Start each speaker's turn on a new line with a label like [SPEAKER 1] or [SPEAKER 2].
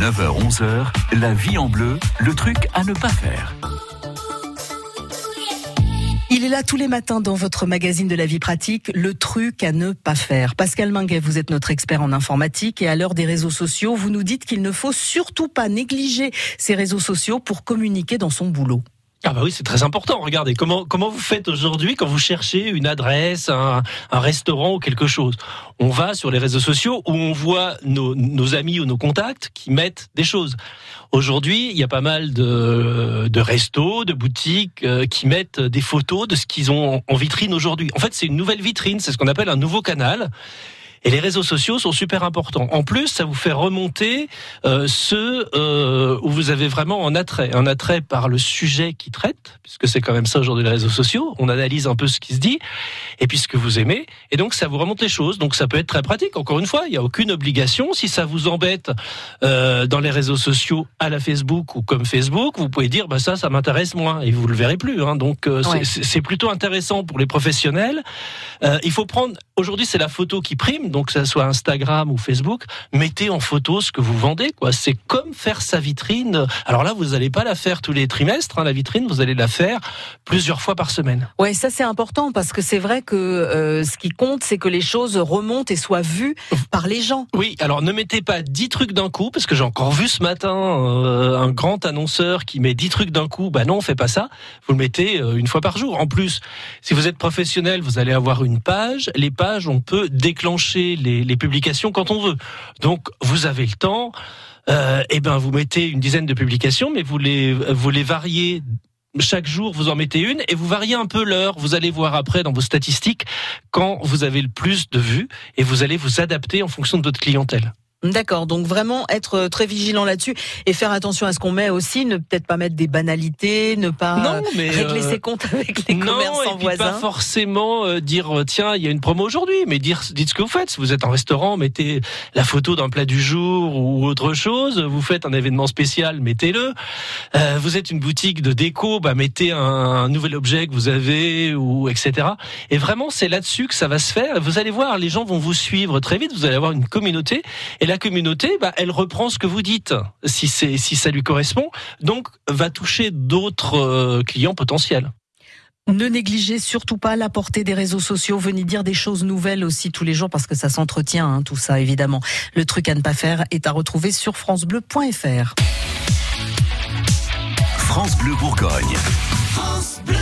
[SPEAKER 1] 9h-11h, la vie en bleu, le truc à ne pas faire.
[SPEAKER 2] Il est là tous les matins dans votre magazine de la vie pratique, le truc à ne pas faire. Pascal Minguet, vous êtes notre expert en informatique et à l'heure des réseaux sociaux, vous nous dites qu'il ne faut surtout pas négliger ces réseaux sociaux pour communiquer dans son boulot.
[SPEAKER 3] Ah bah oui, c'est très important. Regardez, comment comment vous faites aujourd'hui quand vous cherchez une adresse, un, un, restaurant ou quelque chose? On va sur les réseaux sociaux où on voit nos, nos amis ou nos contacts qui mettent des choses. Aujourd'hui, il y a pas mal de, de restos, de boutiques euh, qui mettent des photos de ce qu'ils ont en vitrine aujourd'hui. En fait, c'est une nouvelle vitrine, c'est ce qu'on appelle un nouveau canal. Et les réseaux sociaux sont super importants. En plus, ça vous fait remonter euh, ceux euh, où vous avez vraiment un attrait, un attrait par le sujet qui traite, puisque c'est quand même ça aujourd'hui les réseaux sociaux. On analyse un peu ce qui se dit et puis ce que vous aimez, et donc ça vous remonte les choses. Donc ça peut être très pratique. Encore une fois, il n'y a aucune obligation. Si ça vous embête euh, dans les réseaux sociaux à la Facebook ou comme Facebook, vous pouvez dire bah ça, ça m'intéresse moins et vous le verrez plus. Hein. Donc euh, ouais. c'est plutôt intéressant pour les professionnels. Euh, il faut prendre aujourd'hui c'est la photo qui prime donc que ce soit Instagram ou Facebook, mettez en photo ce que vous vendez. Quoi. C'est comme faire sa vitrine. Alors là, vous n'allez pas la faire tous les trimestres, hein, la vitrine, vous allez la faire plusieurs fois par semaine.
[SPEAKER 2] Ouais, ça c'est important parce que c'est vrai que euh, ce qui compte, c'est que les choses remontent et soient vues par les gens.
[SPEAKER 3] Oui, alors ne mettez pas 10 trucs d'un coup, parce que j'ai encore vu ce matin euh, un grand annonceur qui met 10 trucs d'un coup. Bah non, on fait pas ça. Vous le mettez euh, une fois par jour. En plus, si vous êtes professionnel, vous allez avoir une page. Les pages, on peut déclencher les, publications quand on veut. Donc vous avez le temps. Euh, et ben vous mettez une dizaine de publications, mais vous les vous les variez chaque jour, vous en mettez une et vous variez un peu l'heure. Vous allez voir après dans vos statistiques quand vous avez le plus de vues et vous allez vous adapter en fonction de votre clientèle.
[SPEAKER 2] D'accord, donc vraiment être très vigilant là-dessus et faire attention à ce qu'on met aussi, ne peut-être pas mettre des banalités, ne pas
[SPEAKER 3] non, mais
[SPEAKER 2] régler
[SPEAKER 3] euh...
[SPEAKER 2] ses comptes avec les
[SPEAKER 3] non,
[SPEAKER 2] commerçants
[SPEAKER 3] et puis
[SPEAKER 2] voisins.
[SPEAKER 3] Pas forcément euh, dire tiens il y a une promo aujourd'hui, mais dire dites ce que vous faites. Si vous êtes en restaurant, mettez la photo d'un plat du jour ou autre chose. Vous faites un événement spécial, mettez-le. Euh, vous êtes une boutique de déco, bah mettez un, un nouvel objet que vous avez ou etc. Et vraiment c'est là-dessus que ça va se faire. Vous allez voir, les gens vont vous suivre très vite. Vous allez avoir une communauté et la communauté, bah, elle reprend ce que vous dites, si c'est si ça lui correspond, donc va toucher d'autres euh, clients potentiels.
[SPEAKER 2] Ne négligez surtout pas la portée des réseaux sociaux. Venez dire des choses nouvelles aussi tous les jours parce que ça s'entretient, hein, tout ça évidemment. Le truc à ne pas faire est à retrouver sur francebleu.fr.
[SPEAKER 1] France Bleu Bourgogne. France Bleu.